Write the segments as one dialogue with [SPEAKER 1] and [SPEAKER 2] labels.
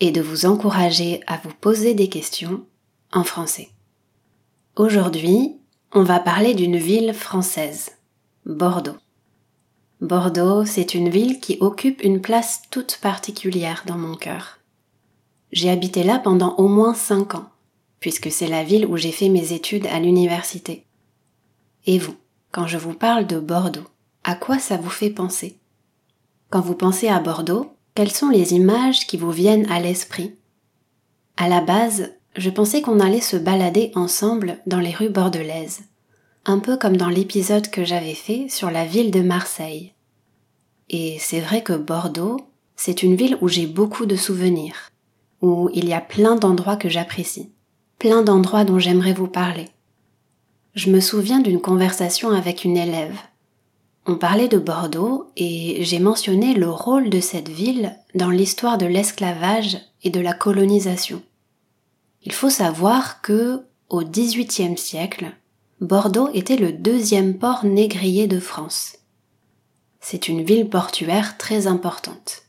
[SPEAKER 1] et de vous encourager à vous poser des questions en français. Aujourd'hui, on va parler d'une ville française, Bordeaux. Bordeaux, c'est une ville qui occupe une place toute particulière dans mon cœur. J'ai habité là pendant au moins cinq ans, puisque c'est la ville où j'ai fait mes études à l'université. Et vous, quand je vous parle de Bordeaux, à quoi ça vous fait penser? Quand vous pensez à Bordeaux, quelles sont les images qui vous viennent à l'esprit? À la base, je pensais qu'on allait se balader ensemble dans les rues bordelaises, un peu comme dans l'épisode que j'avais fait sur la ville de Marseille. Et c'est vrai que Bordeaux, c'est une ville où j'ai beaucoup de souvenirs, où il y a plein d'endroits que j'apprécie, plein d'endroits dont j'aimerais vous parler. Je me souviens d'une conversation avec une élève on parlait de Bordeaux et j'ai mentionné le rôle de cette ville dans l'histoire de l'esclavage et de la colonisation. Il faut savoir que, au XVIIIe siècle, Bordeaux était le deuxième port négrier de France. C'est une ville portuaire très importante.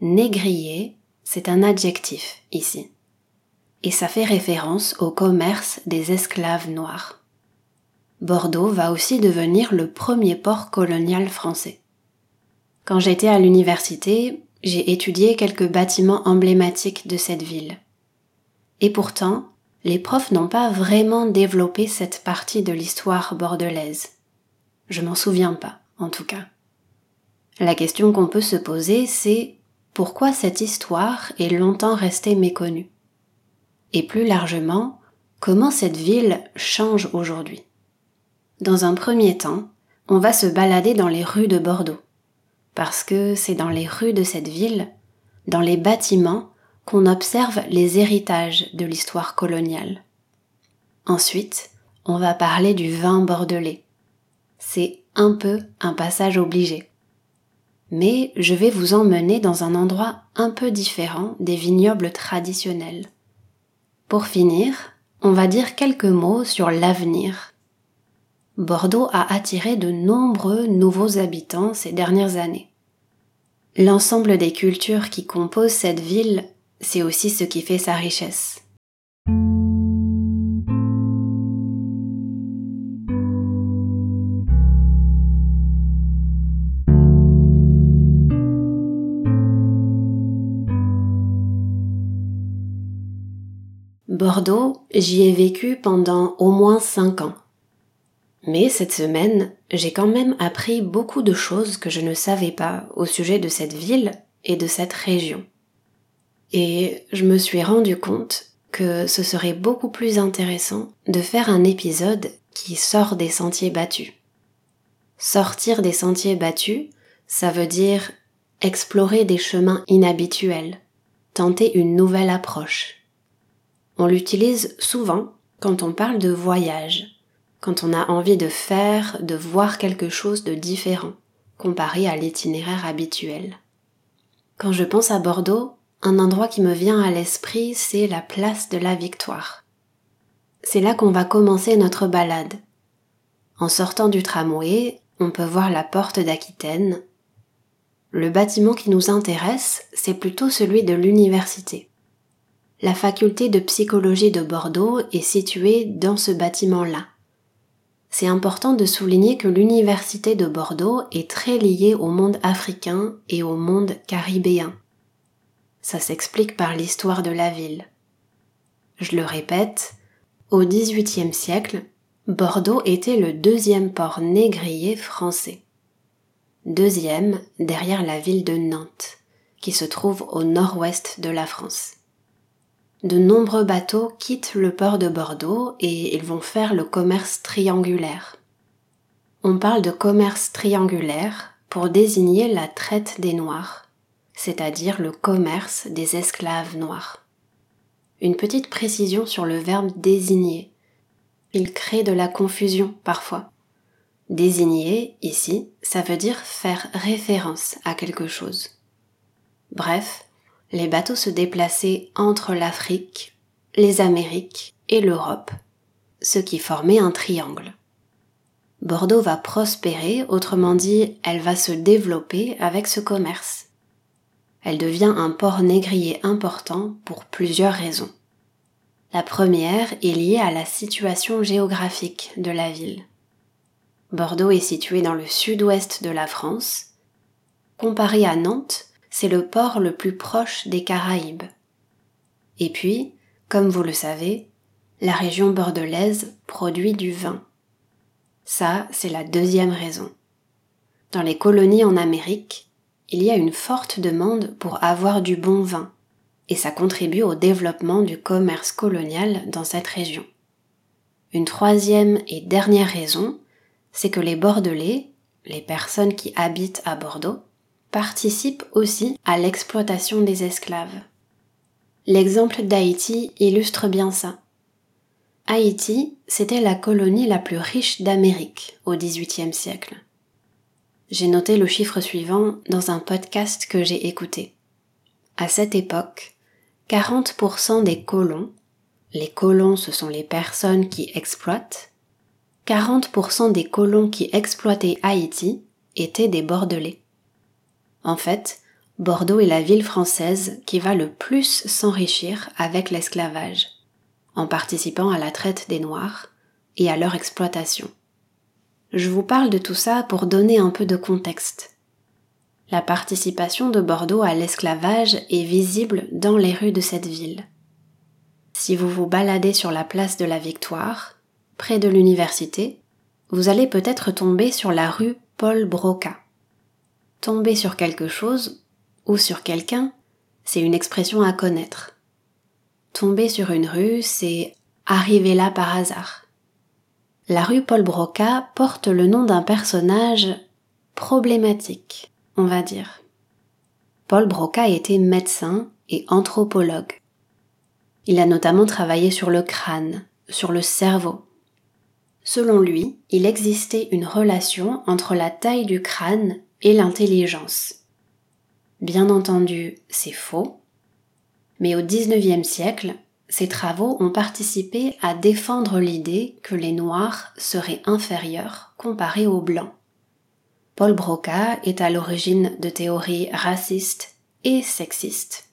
[SPEAKER 1] Négrier, c'est un adjectif ici. Et ça fait référence au commerce des esclaves noirs. Bordeaux va aussi devenir le premier port colonial français. Quand j'étais à l'université, j'ai étudié quelques bâtiments emblématiques de cette ville. Et pourtant, les profs n'ont pas vraiment développé cette partie de l'histoire bordelaise. Je m'en souviens pas, en tout cas. La question qu'on peut se poser, c'est pourquoi cette histoire est longtemps restée méconnue? Et plus largement, comment cette ville change aujourd'hui? Dans un premier temps, on va se balader dans les rues de Bordeaux, parce que c'est dans les rues de cette ville, dans les bâtiments, qu'on observe les héritages de l'histoire coloniale. Ensuite, on va parler du vin bordelais. C'est un peu un passage obligé. Mais je vais vous emmener dans un endroit un peu différent des vignobles traditionnels. Pour finir, on va dire quelques mots sur l'avenir Bordeaux a attiré de nombreux nouveaux habitants ces dernières années. L'ensemble des cultures qui composent cette ville, c'est aussi ce qui fait sa richesse. Bordeaux, j'y ai vécu pendant au moins cinq ans. Mais cette semaine, j'ai quand même appris beaucoup de choses que je ne savais pas au sujet de cette ville et de cette région. Et je me suis rendu compte que ce serait beaucoup plus intéressant de faire un épisode qui sort des sentiers battus. Sortir des sentiers battus, ça veut dire explorer des chemins inhabituels, tenter une nouvelle approche. On l'utilise souvent quand on parle de voyage, quand on a envie de faire, de voir quelque chose de différent, comparé à l'itinéraire habituel. Quand je pense à Bordeaux, un endroit qui me vient à l'esprit, c'est la place de la Victoire. C'est là qu'on va commencer notre balade. En sortant du tramway, on peut voir la porte d'Aquitaine. Le bâtiment qui nous intéresse, c'est plutôt celui de l'université. La faculté de psychologie de Bordeaux est située dans ce bâtiment-là c'est important de souligner que l'université de Bordeaux est très liée au monde africain et au monde caribéen. Ça s'explique par l'histoire de la ville. Je le répète, au XVIIIe siècle, Bordeaux était le deuxième port négrier français. Deuxième derrière la ville de Nantes, qui se trouve au nord-ouest de la France de nombreux bateaux quittent le port de Bordeaux et ils vont faire le commerce triangulaire. On parle de commerce triangulaire pour désigner la traite des Noirs, c'est-à-dire le commerce des esclaves noirs. Une petite précision sur le verbe désigner. Il crée de la confusion parfois. Désigner, ici, ça veut dire faire référence à quelque chose. Bref, les bateaux se déplaçaient entre l'Afrique, les Amériques et l'Europe, ce qui formait un triangle. Bordeaux va prospérer, autrement dit, elle va se développer avec ce commerce. Elle devient un port négrier important pour plusieurs raisons. La première est liée à la situation géographique de la ville. Bordeaux est situé dans le sud-ouest de la France. Comparé à Nantes, c'est le port le plus proche des Caraïbes. Et puis, comme vous le savez, la région bordelaise produit du vin. Ça, c'est la deuxième raison. Dans les colonies en Amérique, il y a une forte demande pour avoir du bon vin, et ça contribue au développement du commerce colonial dans cette région. Une troisième et dernière raison, c'est que les Bordelais, les personnes qui habitent à Bordeaux, participent aussi à l'exploitation des esclaves. L'exemple d'Haïti illustre bien ça. Haïti, c'était la colonie la plus riche d'Amérique au XVIIIe siècle. J'ai noté le chiffre suivant dans un podcast que j'ai écouté. À cette époque, 40% des colons, les colons ce sont les personnes qui exploitent, 40% des colons qui exploitaient Haïti étaient des Bordelais. En fait, Bordeaux est la ville française qui va le plus s'enrichir avec l'esclavage, en participant à la traite des Noirs et à leur exploitation. Je vous parle de tout ça pour donner un peu de contexte. La participation de Bordeaux à l'esclavage est visible dans les rues de cette ville. Si vous vous baladez sur la place de la Victoire, près de l'université, vous allez peut-être tomber sur la rue Paul Broca. Tomber sur quelque chose ou sur quelqu'un, c'est une expression à connaître. Tomber sur une rue, c'est arriver là par hasard. La rue Paul Broca porte le nom d'un personnage problématique, on va dire. Paul Broca était médecin et anthropologue. Il a notamment travaillé sur le crâne, sur le cerveau, Selon lui, il existait une relation entre la taille du crâne et l'intelligence. Bien entendu, c'est faux, mais au XIXe siècle, ses travaux ont participé à défendre l'idée que les Noirs seraient inférieurs comparés aux Blancs. Paul Broca est à l'origine de théories racistes et sexistes.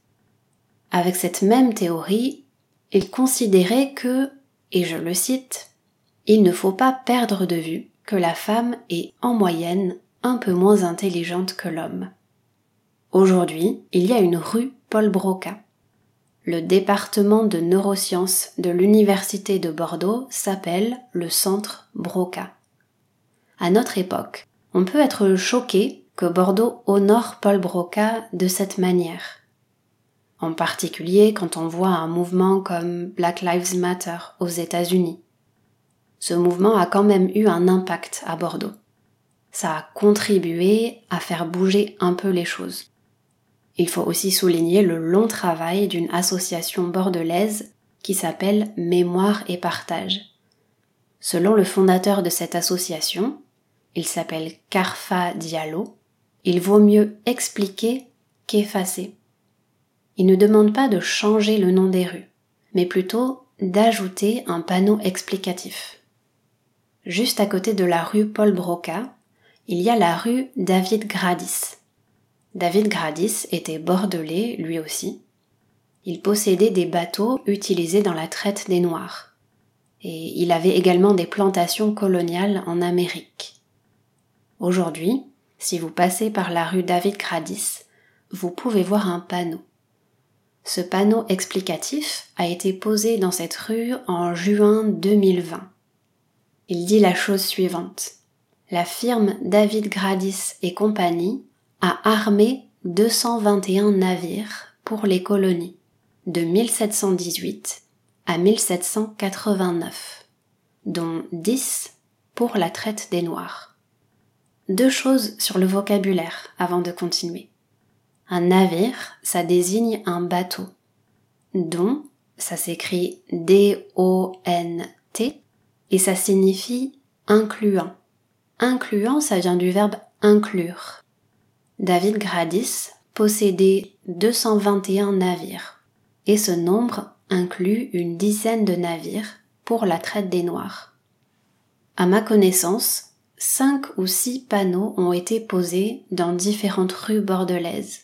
[SPEAKER 1] Avec cette même théorie, il considérait que, et je le cite, il ne faut pas perdre de vue que la femme est en moyenne un peu moins intelligente que l'homme. Aujourd'hui, il y a une rue Paul Broca. Le département de neurosciences de l'Université de Bordeaux s'appelle le Centre Broca. À notre époque, on peut être choqué que Bordeaux honore Paul Broca de cette manière. En particulier quand on voit un mouvement comme Black Lives Matter aux États-Unis ce mouvement a quand même eu un impact à Bordeaux. Ça a contribué à faire bouger un peu les choses. Il faut aussi souligner le long travail d'une association bordelaise qui s'appelle Mémoire et Partage. Selon le fondateur de cette association, il s'appelle Carfa Diallo, il vaut mieux expliquer qu'effacer. Il ne demande pas de changer le nom des rues, mais plutôt d'ajouter un panneau explicatif. Juste à côté de la rue Paul Broca, il y a la rue David Gradis. David Gradis était bordelais lui aussi. Il possédait des bateaux utilisés dans la traite des Noirs. Et il avait également des plantations coloniales en Amérique. Aujourd'hui, si vous passez par la rue David Gradis, vous pouvez voir un panneau. Ce panneau explicatif a été posé dans cette rue en juin 2020 il dit la chose suivante. La firme David Gradis et compagnie a armé 221 navires pour les colonies de 1718 à 1789, dont 10 pour la traite des Noirs. Deux choses sur le vocabulaire avant de continuer. Un navire, ça désigne un bateau. Don, ça s'écrit D-O-N-T et ça signifie incluant. Incluant, ça vient du verbe inclure. David Gradis possédait 221 navires et ce nombre inclut une dizaine de navires pour la traite des Noirs. À ma connaissance, cinq ou six panneaux ont été posés dans différentes rues bordelaises.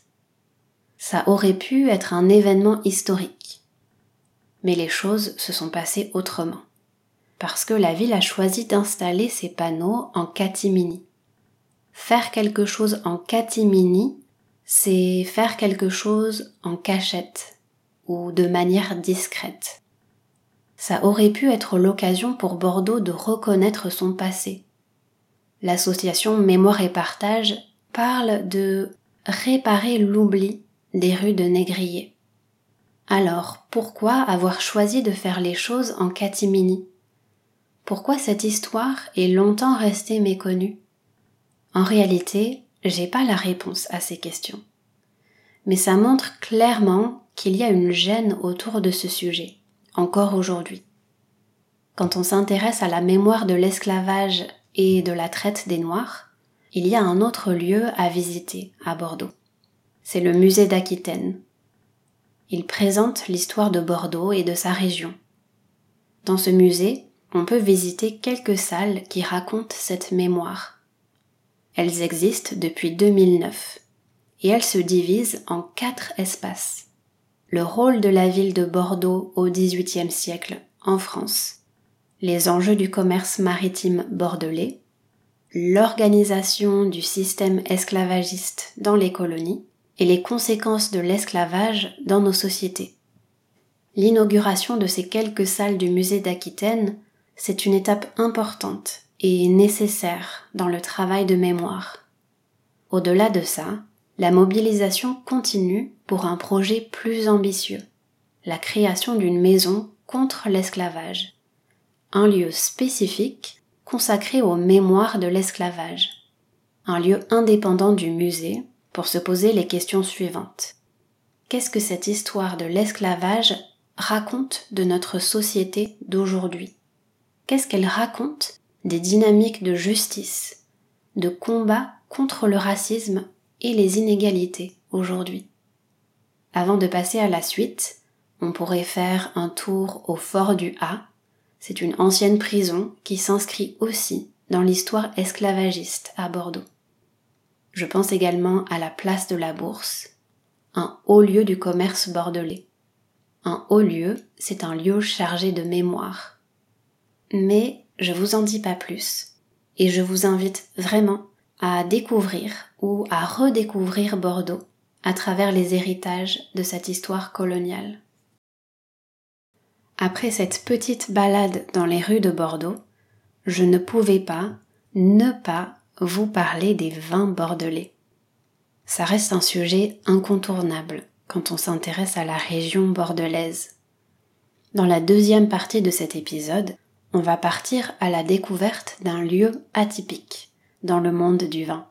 [SPEAKER 1] Ça aurait pu être un événement historique. Mais les choses se sont passées autrement. Parce que la ville a choisi d'installer ces panneaux en catimini. Faire quelque chose en catimini, c'est faire quelque chose en cachette ou de manière discrète. Ça aurait pu être l'occasion pour Bordeaux de reconnaître son passé, l'association Mémoire et Partage parle de réparer l'oubli des rues de Négrier. Alors, pourquoi avoir choisi de faire les choses en catimini? Pourquoi cette histoire est longtemps restée méconnue? En réalité, j'ai pas la réponse à ces questions. Mais ça montre clairement qu'il y a une gêne autour de ce sujet, encore aujourd'hui. Quand on s'intéresse à la mémoire de l'esclavage et de la traite des Noirs, il y a un autre lieu à visiter à Bordeaux. C'est le musée d'Aquitaine. Il présente l'histoire de Bordeaux et de sa région. Dans ce musée, on peut visiter quelques salles qui racontent cette mémoire. Elles existent depuis 2009 et elles se divisent en quatre espaces. Le rôle de la ville de Bordeaux au XVIIIe siècle en France, les enjeux du commerce maritime bordelais, l'organisation du système esclavagiste dans les colonies et les conséquences de l'esclavage dans nos sociétés. L'inauguration de ces quelques salles du musée d'Aquitaine, c'est une étape importante et nécessaire dans le travail de mémoire. Au-delà de ça, la mobilisation continue pour un projet plus ambitieux, la création d'une maison contre l'esclavage un lieu spécifique consacré aux mémoires de l'esclavage, un lieu indépendant du musée pour se poser les questions suivantes. Qu'est-ce que cette histoire de l'esclavage raconte de notre société d'aujourd'hui? Qu'est-ce qu'elle raconte des dynamiques de justice, de combat contre le racisme et les inégalités aujourd'hui? Avant de passer à la suite, on pourrait faire un tour au fort du A, c'est une ancienne prison qui s'inscrit aussi dans l'histoire esclavagiste à Bordeaux. Je pense également à la place de la Bourse, un haut lieu du commerce bordelais. Un haut lieu, c'est un lieu chargé de mémoire. Mais je vous en dis pas plus, et je vous invite vraiment à découvrir ou à redécouvrir Bordeaux à travers les héritages de cette histoire coloniale. Après cette petite balade dans les rues de Bordeaux, je ne pouvais pas ne pas vous parler des vins bordelais. Ça reste un sujet incontournable quand on s'intéresse à la région bordelaise. Dans la deuxième partie de cet épisode, on va partir à la découverte d'un lieu atypique dans le monde du vin.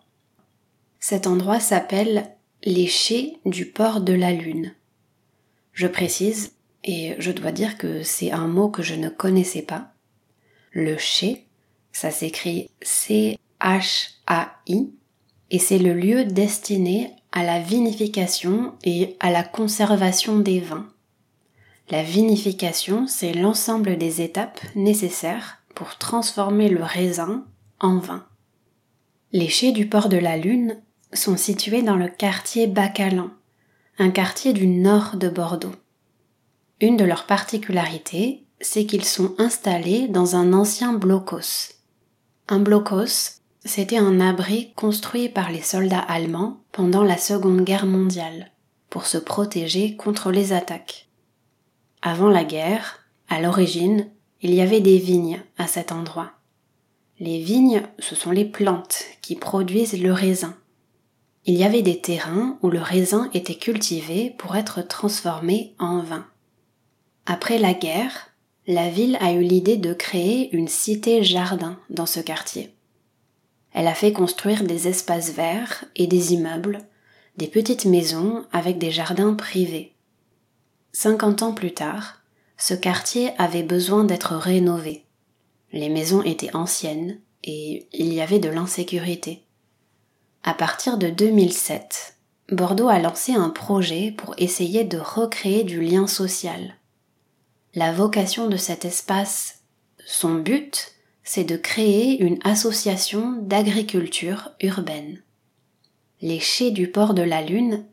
[SPEAKER 1] Cet endroit s'appelle les Chais du port de la Lune. Je précise, et je dois dire que c'est un mot que je ne connaissais pas. Le chai, ça s'écrit C-H-A-I, et c'est le lieu destiné à la vinification et à la conservation des vins. La vinification, c'est l'ensemble des étapes nécessaires pour transformer le raisin en vin. Les chais du port de la Lune sont situés dans le quartier Bacalan, un quartier du nord de Bordeaux. Une de leurs particularités, c'est qu'ils sont installés dans un ancien blocos. Un blocos, c'était un abri construit par les soldats allemands pendant la Seconde Guerre mondiale pour se protéger contre les attaques. Avant la guerre, à l'origine, il y avait des vignes à cet endroit. Les vignes, ce sont les plantes qui produisent le raisin. Il y avait des terrains où le raisin était cultivé pour être transformé en vin. Après la guerre, la ville a eu l'idée de créer une cité-jardin dans ce quartier. Elle a fait construire des espaces verts et des immeubles, des petites maisons avec des jardins privés. 50 ans plus tard, ce quartier avait besoin d'être rénové. Les maisons étaient anciennes et il y avait de l'insécurité. À partir de 2007, Bordeaux a lancé un projet pour essayer de recréer du lien social. La vocation de cet espace, son but, c'est de créer une association d'agriculture urbaine. Les Chais du port de la Lune,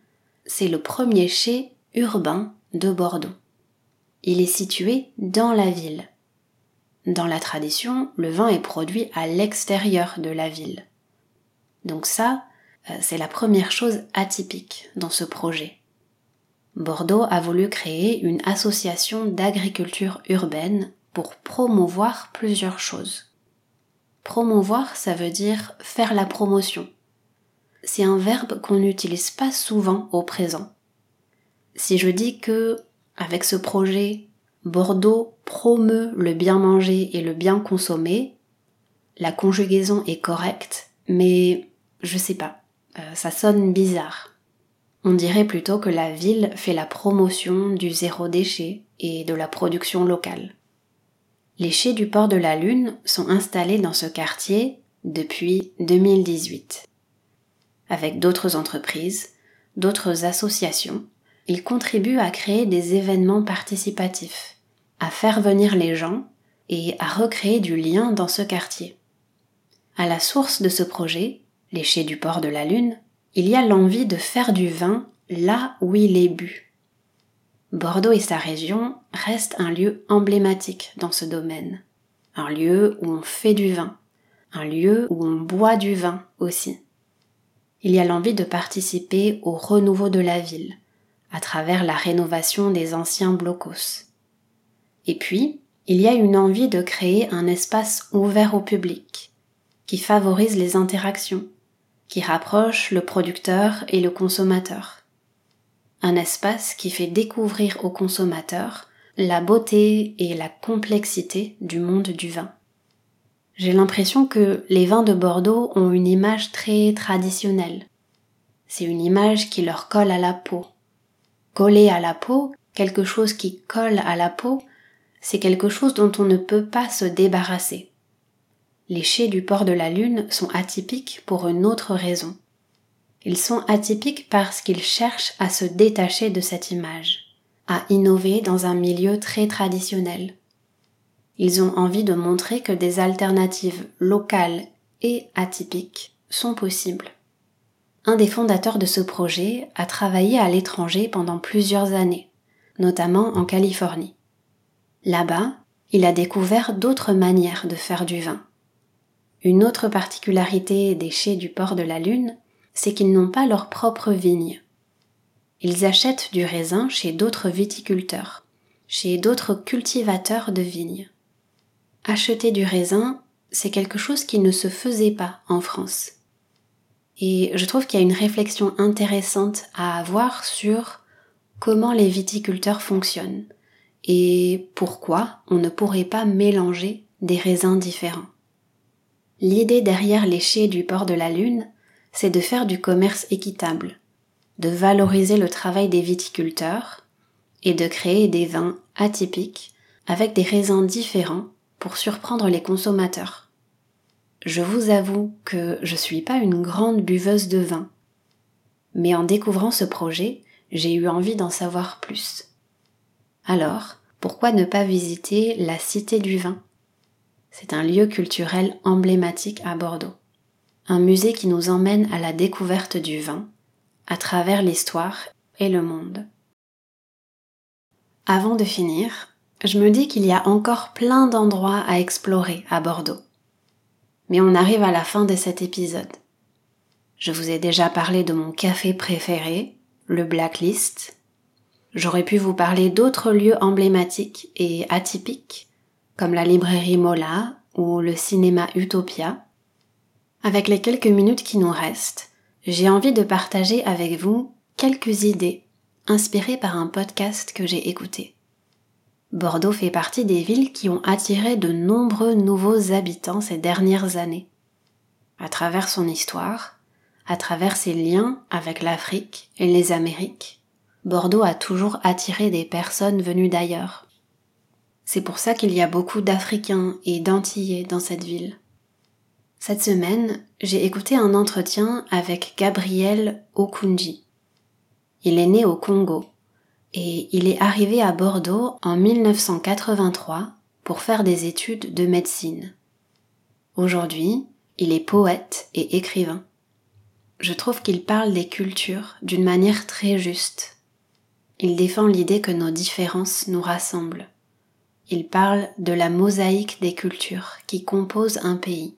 [SPEAKER 1] c'est le premier chai urbain de Bordeaux. Il est situé dans la ville. Dans la tradition, le vin est produit à l'extérieur de la ville. Donc ça, euh, c'est la première chose atypique dans ce projet. Bordeaux a voulu créer une association d'agriculture urbaine pour promouvoir plusieurs choses. Promouvoir, ça veut dire faire la promotion. C'est un verbe qu'on n'utilise pas souvent au présent. Si je dis que, avec ce projet, Bordeaux promeut le bien manger et le bien consommer, la conjugaison est correcte, mais je sais pas, euh, ça sonne bizarre. On dirait plutôt que la ville fait la promotion du zéro déchet et de la production locale. Les chais du port de la Lune sont installés dans ce quartier depuis 2018. Avec d'autres entreprises, d'autres associations, ils contribuent à créer des événements participatifs, à faire venir les gens et à recréer du lien dans ce quartier. À la source de ce projet, chais du port de la Lune, il y a l'envie de faire du vin là où il est bu. Bordeaux et sa région restent un lieu emblématique dans ce domaine, un lieu où on fait du vin, un lieu où on boit du vin aussi. Il y a l'envie de participer au renouveau de la ville, à travers la rénovation des anciens blocos. Et puis, il y a une envie de créer un espace ouvert au public, qui favorise les interactions, qui rapproche le producteur et le consommateur. Un espace qui fait découvrir au consommateur la beauté et la complexité du monde du vin. J'ai l'impression que les vins de Bordeaux ont une image très traditionnelle. C'est une image qui leur colle à la peau. Coller à la peau, quelque chose qui colle à la peau, c'est quelque chose dont on ne peut pas se débarrasser les chais du port de la Lune sont atypiques pour une autre raison. Ils sont atypiques parce qu'ils cherchent à se détacher de cette image, à innover dans un milieu très traditionnel. Ils ont envie de montrer que des alternatives locales et atypiques sont possibles. Un des fondateurs de ce projet a travaillé à l'étranger pendant plusieurs années, notamment en Californie. Là-bas, il a découvert d'autres manières de faire du vin une autre particularité des chais du port de la Lune, c'est qu'ils n'ont pas leur propre vigne. Ils achètent du raisin chez d'autres viticulteurs, chez d'autres cultivateurs de vignes. Acheter du raisin, c'est quelque chose qui ne se faisait pas en France. Et je trouve qu'il y a une réflexion intéressante à avoir sur comment les viticulteurs fonctionnent et pourquoi on ne pourrait pas mélanger des raisins différents. L'idée derrière les chais du port de la Lune, c'est de faire du commerce équitable, de valoriser le travail des viticulteurs et de créer des vins atypiques avec des raisins différents pour surprendre les consommateurs. Je vous avoue que je suis pas une grande buveuse de vin, mais en découvrant ce projet, j'ai eu envie d'en savoir plus. Alors, pourquoi ne pas visiter la Cité du vin? C'est un lieu culturel emblématique à Bordeaux. Un musée qui nous emmène à la découverte du vin, à travers l'histoire et le monde. Avant de finir, je me dis qu'il y a encore plein d'endroits à explorer à Bordeaux. Mais on arrive à la fin de cet épisode. Je vous ai déjà parlé de mon café préféré, le Blacklist. J'aurais pu vous parler d'autres lieux emblématiques et atypiques comme la librairie Mola ou le cinéma Utopia. Avec les quelques minutes qui nous restent, j'ai envie de partager avec vous quelques idées inspirées par un podcast que j'ai écouté. Bordeaux fait partie des villes qui ont attiré de nombreux nouveaux habitants ces dernières années. À travers son histoire, à travers ses liens avec l'Afrique et les Amériques, Bordeaux a toujours attiré des personnes venues d'ailleurs. C'est pour ça qu'il y a beaucoup d'Africains et d'Antillais dans cette ville. Cette semaine, j'ai écouté un entretien avec Gabriel Okunji. Il est né au Congo et il est arrivé à Bordeaux en 1983 pour faire des études de médecine. Aujourd'hui, il est poète et écrivain. Je trouve qu'il parle des cultures d'une manière très juste. Il défend l'idée que nos différences nous rassemblent. Il parle de la mosaïque des cultures qui composent un pays.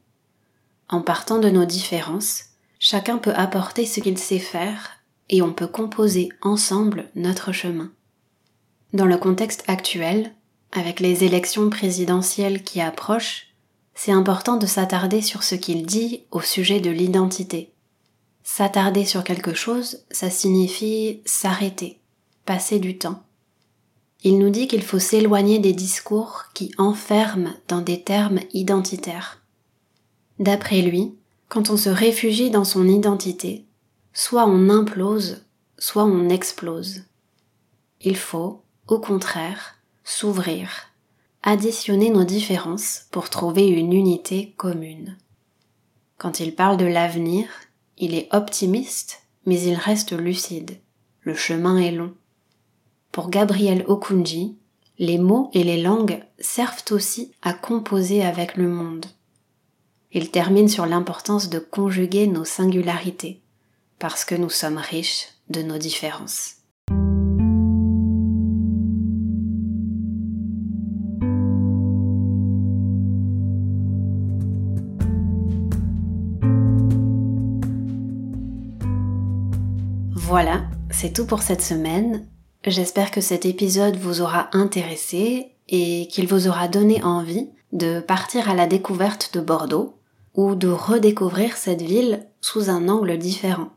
[SPEAKER 1] En partant de nos différences, chacun peut apporter ce qu'il sait faire et on peut composer ensemble notre chemin. Dans le contexte actuel, avec les élections présidentielles qui approchent, c'est important de s'attarder sur ce qu'il dit au sujet de l'identité. S'attarder sur quelque chose, ça signifie s'arrêter, passer du temps. Il nous dit qu'il faut s'éloigner des discours qui enferment dans des termes identitaires. D'après lui, quand on se réfugie dans son identité, soit on implose, soit on explose. Il faut, au contraire, s'ouvrir, additionner nos différences pour trouver une unité commune. Quand il parle de l'avenir, il est optimiste, mais il reste lucide. Le chemin est long. Pour Gabriel Okunji, les mots et les langues servent aussi à composer avec le monde. Il termine sur l'importance de conjuguer nos singularités, parce que nous sommes riches de nos différences. Voilà, c'est tout pour cette semaine. J'espère que cet épisode vous aura intéressé et qu'il vous aura donné envie de partir à la découverte de Bordeaux ou de redécouvrir cette ville sous un angle différent.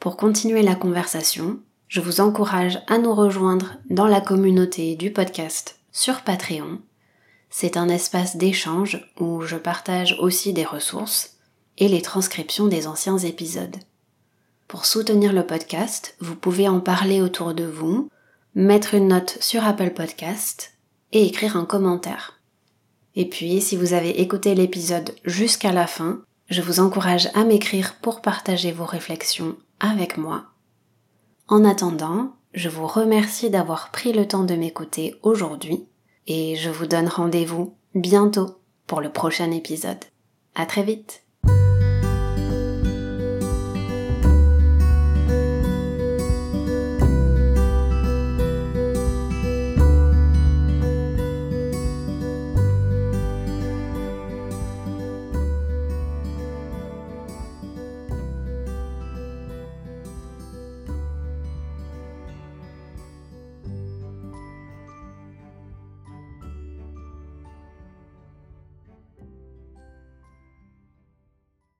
[SPEAKER 1] Pour continuer la conversation, je vous encourage à nous rejoindre dans la communauté du podcast sur Patreon. C'est un espace d'échange où je partage aussi des ressources et les transcriptions des anciens épisodes. Pour soutenir le podcast, vous pouvez en parler autour de vous, mettre une note sur Apple Podcast et écrire un commentaire. Et puis, si vous avez écouté l'épisode jusqu'à la fin, je vous encourage à m'écrire pour partager vos réflexions avec moi. En attendant, je vous remercie d'avoir pris le temps de m'écouter aujourd'hui et je vous donne rendez-vous bientôt pour le prochain épisode. À très vite!